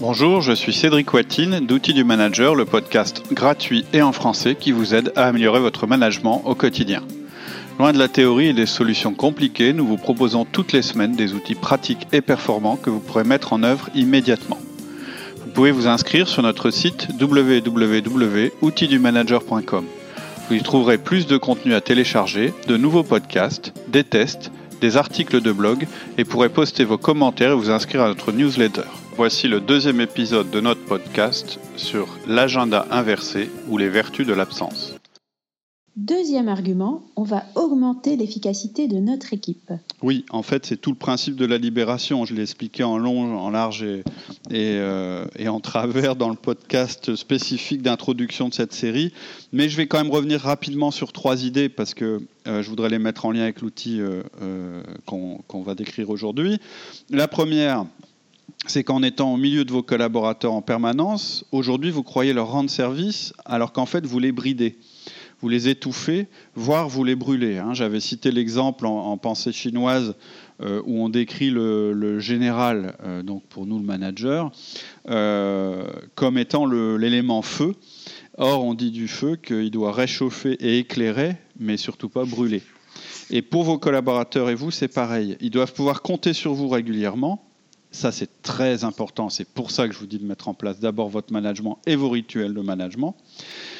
Bonjour, je suis Cédric Watine d'Outils du Manager, le podcast gratuit et en français qui vous aide à améliorer votre management au quotidien. Loin de la théorie et des solutions compliquées, nous vous proposons toutes les semaines des outils pratiques et performants que vous pourrez mettre en œuvre immédiatement. Vous pouvez vous inscrire sur notre site www.outildumanager.com. Vous y trouverez plus de contenu à télécharger, de nouveaux podcasts, des tests, des articles de blog et pourrez poster vos commentaires et vous inscrire à notre newsletter. Voici le deuxième épisode de notre podcast sur l'agenda inversé ou les vertus de l'absence. Deuxième argument, on va augmenter l'efficacité de notre équipe. Oui, en fait, c'est tout le principe de la libération. Je l'ai expliqué en long, en large et, euh, en travers dans le podcast spécifique d'introduction de cette série. Mais je vais quand même revenir rapidement sur trois idées parce que euh, je voudrais les mettre en lien avec l'outil euh, qu'on va décrire aujourd'hui. La première, c'est qu'en étant au milieu de vos collaborateurs en permanence, aujourd'hui, vous croyez leur rendre service alors qu'en fait, vous les bridez vous les étouffez, voire vous les brûlez. Hein. J'avais cité l'exemple en, pensée chinoise euh, où on décrit le, général, euh, donc pour nous le manager, euh, comme étant l'élément feu. Or, on dit du feu qu'il doit réchauffer et éclairer, mais surtout pas brûler. Et pour vos collaborateurs et vous, c'est pareil. Ils doivent pouvoir compter sur vous régulièrement. Ça, c'est très important. C'est pour ça que je vous dis de mettre en place d'abord votre management et vos rituels de management.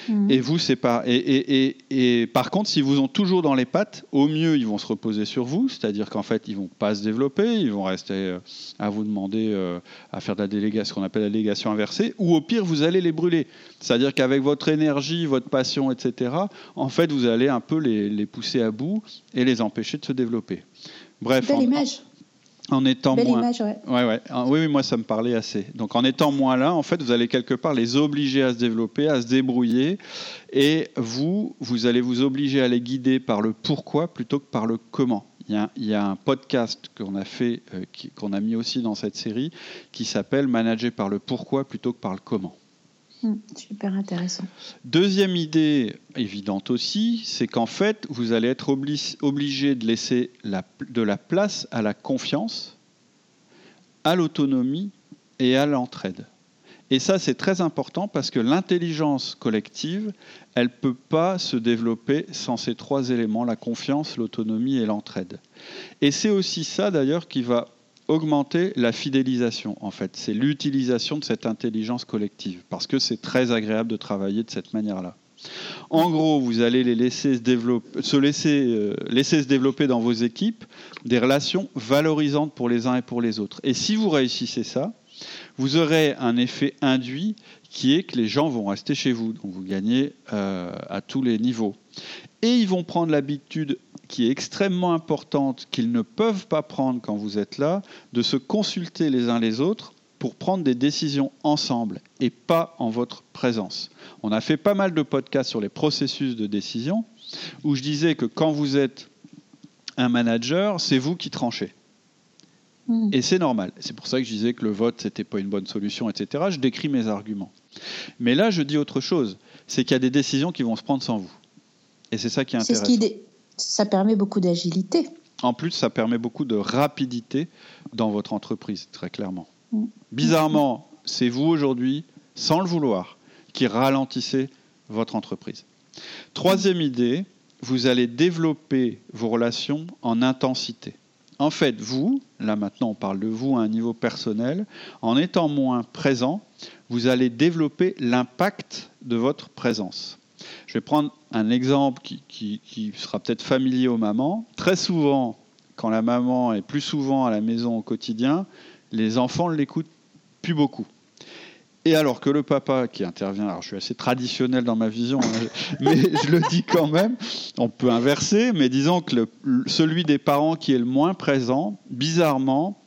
Mhm. Et vous, c'est pas. Et, et, par contre, s'ils vous ont toujours dans les pattes, au mieux, ils vont se reposer sur vous, c'est-à-dire qu'en fait, ils vont pas se développer, ils vont rester euh, à vous demander euh, à faire de la délégation, ce qu'on appelle la délégation inversée, ou au pire, vous allez les brûler. C'est-à-dire qu'avec votre énergie, votre passion, etc., en fait, vous allez un peu les, pousser à bout et les empêcher de se développer. Bref. Belle image en étant moins. ouais. Ouais, ah, Oui, oui, moi ça me parlait assez. Donc en étant moins là, en fait, vous allez quelque part les obliger à se développer, à se débrouiller, et vous, vous allez vous obliger à les guider par le pourquoi plutôt que par le comment. Il y a, il y a un podcast qu'on a fait, euh, qu'on a mis aussi dans cette série, qui s'appelle Manager par le pourquoi plutôt que par le comment. Hmm, super intéressant. Deuxième idée évidente aussi, c'est qu'en fait, vous allez être obligé de laisser de la place à la confiance, à l'autonomie et à l'entraide. Et ça, c'est très important parce que l'intelligence collective, elle ne peut pas se développer sans ces trois éléments, la confiance, l'autonomie et l'entraide. Et c'est aussi ça, d'ailleurs, qui va augmenter la fidélisation, en fait. C'est l'utilisation de cette intelligence collective, parce que c'est très agréable de travailler de cette manière-là. En gros, vous allez laisser se, développer, se laisser, euh, développer dans vos équipes des relations valorisantes pour les uns et pour les autres. Et si vous réussissez ça, vous aurez un effet induit qui est que les gens vont rester chez vous. Donc vous gagnez euh, à tous les niveaux. Et ils vont prendre l'habitude qui est extrêmement importante, qu'ils ne peuvent pas prendre quand vous êtes là, de se consulter les uns les autres pour prendre des décisions ensemble et pas en votre présence. On a fait pas mal de podcasts sur les processus de décision où je disais que quand vous êtes un manager, c'est vous qui tranchez. Hmm. Et c'est normal. C'est pour ça que je disais que le vote, n'était pas une bonne solution, etc. Je décris mes arguments. Mais là, je dis autre chose. C'est qu'il y a des décisions qui vont se prendre sans vous. Et c'est ça qui est intéressant. Ça permet beaucoup d'agilité. En plus, ça permet beaucoup de rapidité dans votre entreprise, très clairement. Mm. Bizarrement, c'est vous aujourd'hui, sans le vouloir, qui ralentissez votre entreprise. Troisième idée, vous allez développer vos relations en intensité. En fait, vous, là maintenant on parle de vous à un niveau personnel, en étant moins présent, vous allez développer l'impact de votre présence. Je vais prendre un exemple qui, sera peut-être familier aux mamans. Très souvent, quand la maman est plus souvent à la maison au quotidien, les enfants ne l'écoutent plus beaucoup. Et alors que le papa qui intervient, alors je suis assez traditionnel dans ma vision, hein, mais je le dis quand même, on peut inverser, mais disons que celui des parents qui est le moins présent, bizarrement,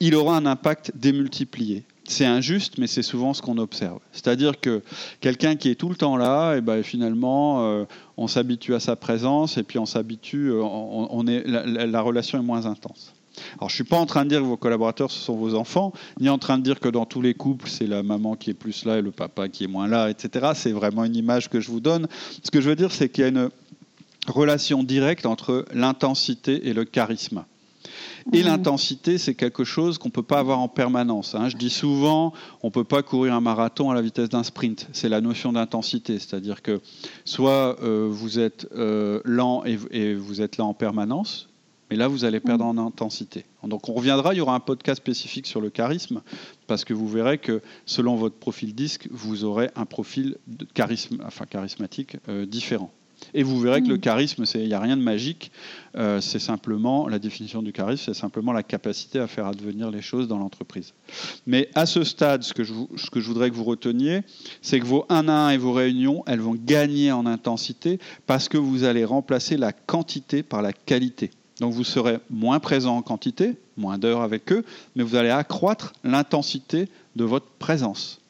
il aura un impact démultiplié c'est injuste, mais c'est souvent ce qu'on observe. C'est-à-dire que quelqu'un qui est tout le temps là, et ben finalement, euh, on s'habitue à sa présence, et puis on s'habitue, euh, on, est, la, relation est moins intense. Alors, je suis pas en train de dire que vos collaborateurs ce sont vos enfants, ni en train de dire que dans tous les couples c'est la maman qui est plus là et le papa qui est moins là, etc. C'est vraiment une image que je vous donne. Ce que je veux dire, c'est qu'il y a une relation directe entre l'intensité et le charisme. Et l'intensité, c'est quelque chose qu'on ne peut pas avoir en permanence. hein. Je dis souvent, on ne peut pas courir un marathon à la vitesse d'un sprint. C'est la notion d'intensité. C'est-à-dire que soit euh, vous êtes euh, lent et, et vous êtes là en permanence, mais là, vous allez perdre en intensité. Donc on reviendra, il y aura un podcast spécifique sur le charisme, parce que vous verrez que selon votre profil disque, vous aurez un profil de charisme, enfin, charismatique euh, différent. Et vous verrez que le charisme, c'est- il n'y a rien de magique, euh, c'est simplement, la définition du charisme, c'est simplement la capacité à faire advenir les choses dans l'entreprise. Mais à ce stade, ce que je, ce que je voudrais que vous reteniez, c'est que vos 1 à 1 et vos réunions, elles vont gagner en intensité parce que vous allez remplacer la quantité par la qualité. Donc vous serez moins présent en quantité, moins d'heures avec eux, mais vous allez accroître l'intensité de votre présence.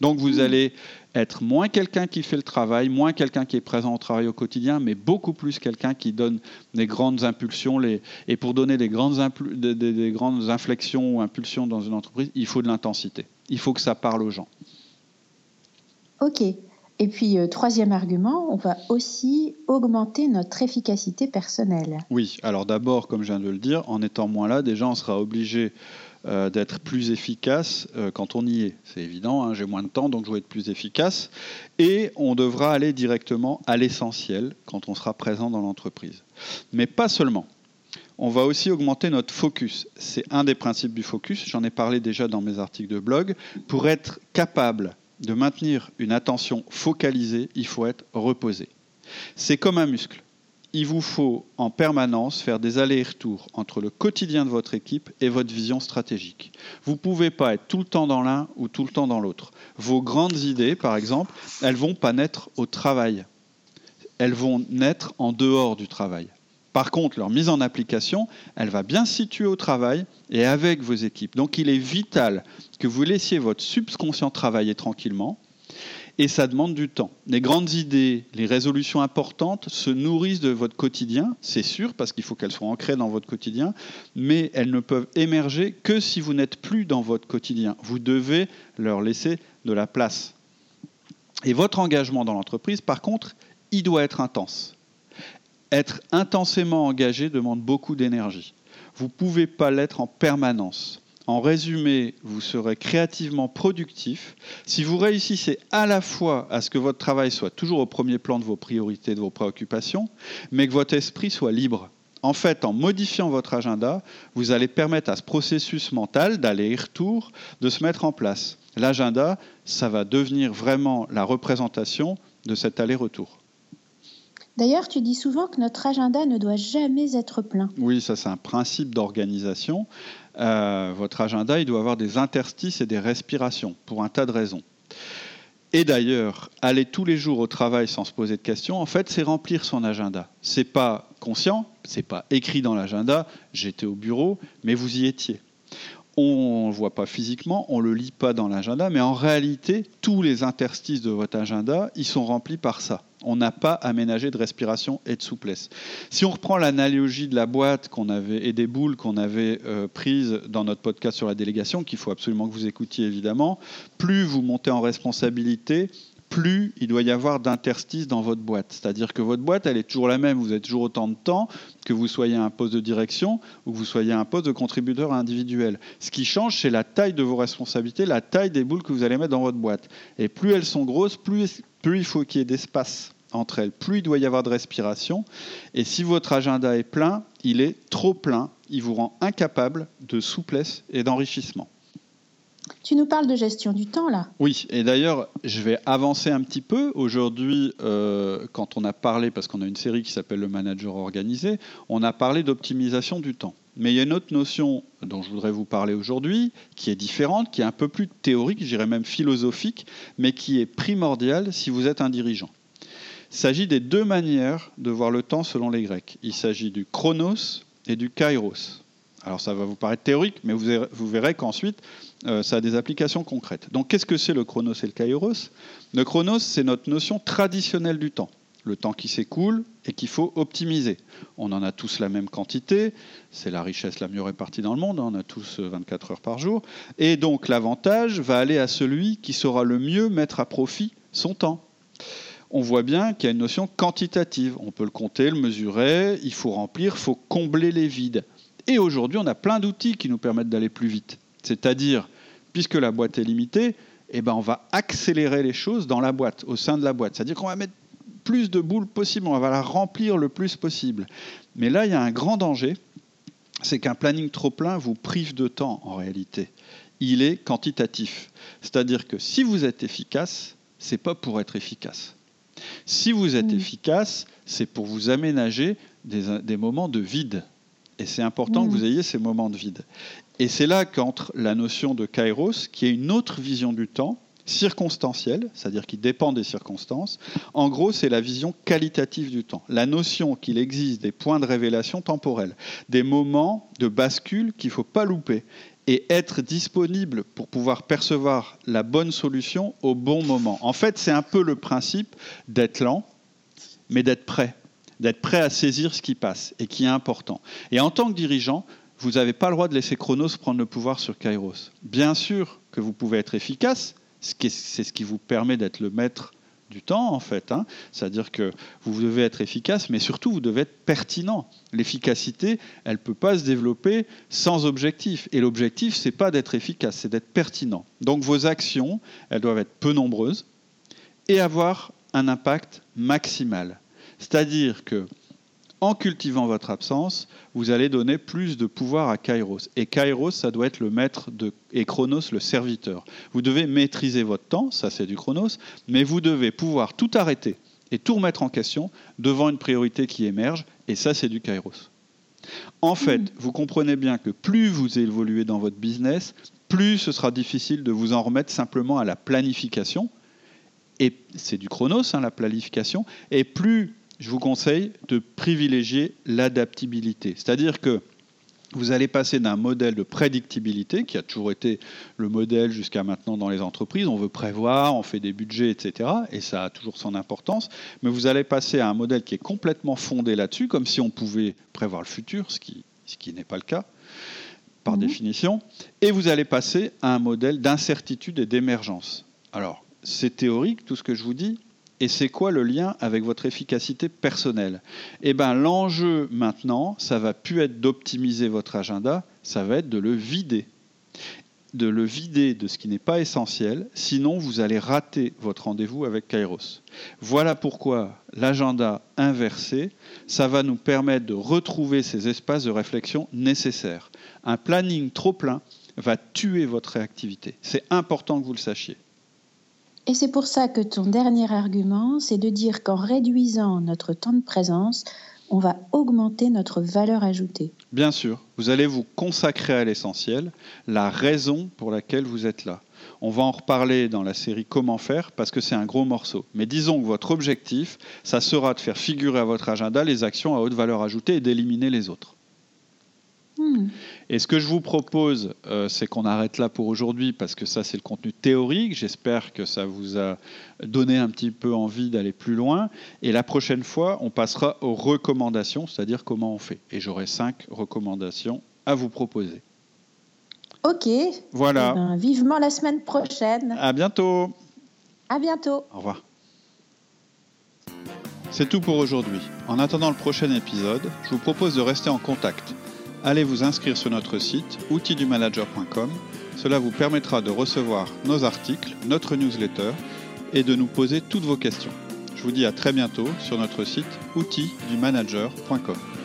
Donc vous allez être moins quelqu'un qui fait le travail, moins quelqu'un qui est présent au travail au quotidien, mais beaucoup plus quelqu'un qui donne des grandes impulsions. Les... Et pour donner des grandes, impl- des- des- des grandes inflexions ou impulsions dans une entreprise, il faut de l'intensité. Il faut que ça parle aux gens. Ok. Et puis, euh, troisième argument, on va aussi augmenter notre efficacité personnelle. Oui, alors d'abord, comme je viens de le dire, en étant moins là, déjà on sera obligé euh, d'être plus efficace euh, quand on y est. C'est évident, hein, j'ai moins de temps, donc je dois être plus efficace. Et on devra aller directement à l'essentiel quand on sera présent dans l'entreprise. Mais pas seulement. On va aussi augmenter notre focus. C'est un des principes du focus, j'en ai parlé déjà dans mes articles de blog. Pour être capable de maintenir une attention focalisée, il faut être reposé. C'est comme un muscle il vous faut en permanence faire des allers-retours entre le quotidien de votre équipe et votre vision stratégique. Vous ne pouvez pas être tout le temps dans l'un ou tout le temps dans l'autre. Vos grandes idées, par exemple, elles vont pas naître au travail. Elles vont naître en dehors du travail. Par contre, leur mise en application, elle va bien situer au travail et avec vos équipes. Donc il est vital que vous laissiez votre subconscient travailler tranquillement et ça demande du temps. Les grandes idées, les résolutions importantes se nourrissent de votre quotidien, c'est sûr, parce qu'il faut qu'elles soient ancrées dans votre quotidien, mais elles ne peuvent émerger que si vous n'êtes plus dans votre quotidien. Vous devez leur laisser de la place. Et votre engagement dans l'entreprise, par contre, il doit être intense. Être intensément engagé demande beaucoup d'énergie. Vous ne pouvez pas l'être en permanence. En résumé, vous serez créativement productif si vous réussissez à la fois à ce que votre travail soit toujours au premier plan de vos priorités, de vos préoccupations, mais que votre esprit soit libre. En fait, en modifiant votre agenda, vous allez permettre à ce processus mental d'aller-retour de se mettre en place. L'agenda, ça va devenir vraiment la représentation de cet aller-retour. D'ailleurs, tu dis souvent que notre agenda ne doit jamais être plein. Oui, ça c'est un principe d'organisation. Euh, votre agenda, il doit avoir des interstices et des respirations pour un tas de raisons. Et d'ailleurs, aller tous les jours au travail sans se poser de questions, en fait, c'est remplir son agenda. C'est pas conscient, c'est pas écrit dans l'agenda. J'étais au bureau, mais vous y étiez. On ne le voit pas physiquement, on ne le lit pas dans l'agenda, mais en réalité, tous les interstices de votre agenda, ils sont remplis par ça. On n'a pas aménagé de respiration et de souplesse. Si on reprend l'analogie de la boîte qu'on avait et des boules qu'on avait euh, prises dans notre podcast sur la délégation, qu'il faut absolument que vous écoutiez évidemment, plus vous montez en responsabilité, plus il doit y avoir d'interstices dans votre boîte. C'est-à-dire que votre boîte, elle est toujours la même, vous avez toujours autant de temps que vous soyez un poste de direction ou que vous soyez un poste de contributeur individuel. Ce qui change, c'est la taille de vos responsabilités, la taille des boules que vous allez mettre dans votre boîte. Et plus elles sont grosses, plus il faut qu'il y ait d'espace entre elles, plus il doit y avoir de respiration. Et si votre agenda est plein, il est trop plein, il vous rend incapable de souplesse et d'enrichissement. Tu nous parles de gestion du temps là Oui, et d'ailleurs, je vais avancer un petit peu. Aujourd'hui, euh, quand on a parlé, parce qu'on a une série qui s'appelle Le Manager Organisé, on a parlé d'optimisation du temps. Mais il y a une autre notion dont je voudrais vous parler aujourd'hui, qui est différente, qui est un peu plus théorique, je dirais même philosophique, mais qui est primordiale si vous êtes un dirigeant. Il s'agit des deux manières de voir le temps selon les Grecs. Il s'agit du chronos et du kairos. Alors ça va vous paraître théorique, mais vous verrez, qu'ensuite, euh, ça a des applications concrètes. Donc qu'est-ce que c'est le chronos et le kairos? Le chronos, c'est notre notion traditionnelle du temps. Le temps qui s'écoule et qu'il faut optimiser. On en a tous la même quantité, c'est la richesse la mieux répartie dans le monde, on a tous 24 heures par jour. Et donc l'avantage va aller à celui qui saura le mieux mettre à profit son temps on voit bien qu'il y a une notion quantitative. On peut le compter, le mesurer, il faut remplir, il faut combler les vides. Et aujourd'hui, on a plein d'outils qui nous permettent d'aller plus vite. C'est-à-dire, puisque la boîte est limitée, eh ben, on va accélérer les choses dans la boîte, au sein de la boîte. C'est-à-dire qu'on va mettre plus de boules possible, on va la remplir le plus possible. Mais là, il y a un grand danger, c'est qu'un planning trop plein vous prive de temps en réalité. Il est quantitatif. C'est-à-dire que si vous êtes efficace, c'est pas pour être efficace. Si vous êtes efficace, c'est pour vous aménager des, moments de vide. Et c'est important que vous ayez ces moments de vide. Et c'est là qu'entre la notion de kairos, qui est une autre vision du temps, circonstancielle, c'est-à-dire qui dépend des circonstances. En gros, c'est la vision qualitative du temps. La notion qu'il existe des points de révélation temporels, des moments de bascule qu'il ne faut pas louper et être disponible pour pouvoir percevoir la bonne solution au bon moment. En fait, c'est un peu le principe d'être lent, mais d'être prêt, d'être prêt à saisir ce qui passe et qui est important. Et en tant que dirigeant, vous n'avez pas le droit de laisser Chronos prendre le pouvoir sur Kairos. Bien sûr que vous pouvez être efficace, c'est ce qui vous permet d'être le maître du temps, en fait. Hein. C'est-à-dire que vous devez être efficace, mais surtout, vous devez être pertinent. L'efficacité, elle ne peut pas se développer sans objectif. Et l'objectif, c'est pas d'être efficace, c'est d'être pertinent. Donc vos actions, elles doivent être peu nombreuses et avoir un impact maximal. C'est-à-dire que en cultivant votre absence, vous allez donner plus de pouvoir à Kairos. Et Kairos, ça doit être le maître de, et Chronos le serviteur. Vous devez maîtriser votre temps, ça c'est du Chronos, mais vous devez pouvoir tout arrêter et tout remettre en question devant une priorité qui émerge, et ça c'est du Kairos. En fait, hmm. vous comprenez bien que plus vous évoluez dans votre business, plus ce sera difficile de vous en remettre simplement à la planification, et c'est du chronos, hein, la planification, et plus je vous conseille de privilégier l'adaptabilité. C'est-à-dire que vous allez passer d'un modèle de prédictibilité, qui a toujours été le modèle jusqu'à maintenant dans les entreprises, on veut prévoir, on fait des budgets, etc., et ça a toujours son importance, mais vous allez passer à un modèle qui est complètement fondé là-dessus, comme si on pouvait prévoir le futur, ce qui, ce qui n'est pas le cas par mmh. définition, et vous allez passer à un modèle d'incertitude et d'émergence. Alors, c'est théorique, tout ce que je vous dis, et c'est quoi le lien avec votre efficacité personnelle? Eh bien, l'enjeu maintenant, ça va plus être d'optimiser votre agenda, ça va être de le vider. De le vider de ce qui n'est pas essentiel, sinon vous allez rater votre rendez-vous avec Kairos. Voilà pourquoi l'agenda inversé, ça va nous permettre de retrouver ces espaces de réflexion nécessaires. Un planning trop plein va tuer votre réactivité. C'est important que vous le sachiez. Et c'est pour ça que ton dernier argument, c'est de dire qu'en réduisant notre temps de présence, on va augmenter notre valeur ajoutée. Bien sûr, vous allez vous consacrer à l'essentiel, la raison pour laquelle vous êtes là. On va en reparler dans la série Comment faire parce que c'est un gros morceau. Mais disons que votre objectif, ça sera de faire figurer à votre agenda les actions à haute valeur ajoutée et d'éliminer les autres. Et ce que je vous propose, euh, c'est qu'on arrête là pour aujourd'hui, parce que ça, c'est le contenu théorique. J'espère que ça vous a donné un petit peu envie d'aller plus loin. Et la prochaine fois, on passera aux recommandations, c'est-à-dire comment on fait. Et j'aurai cinq recommandations à vous proposer. Ok. Voilà. Eh ben, vivement la semaine prochaine. À bientôt. À bientôt. Au revoir. C'est tout pour aujourd'hui. En attendant le prochain épisode, je vous propose de rester en contact allez vous inscrire sur notre site outildumanager.com. Cela vous permettra de recevoir nos articles, notre newsletter et de nous poser toutes vos questions. Je vous dis à très bientôt sur notre site outildumanager.com.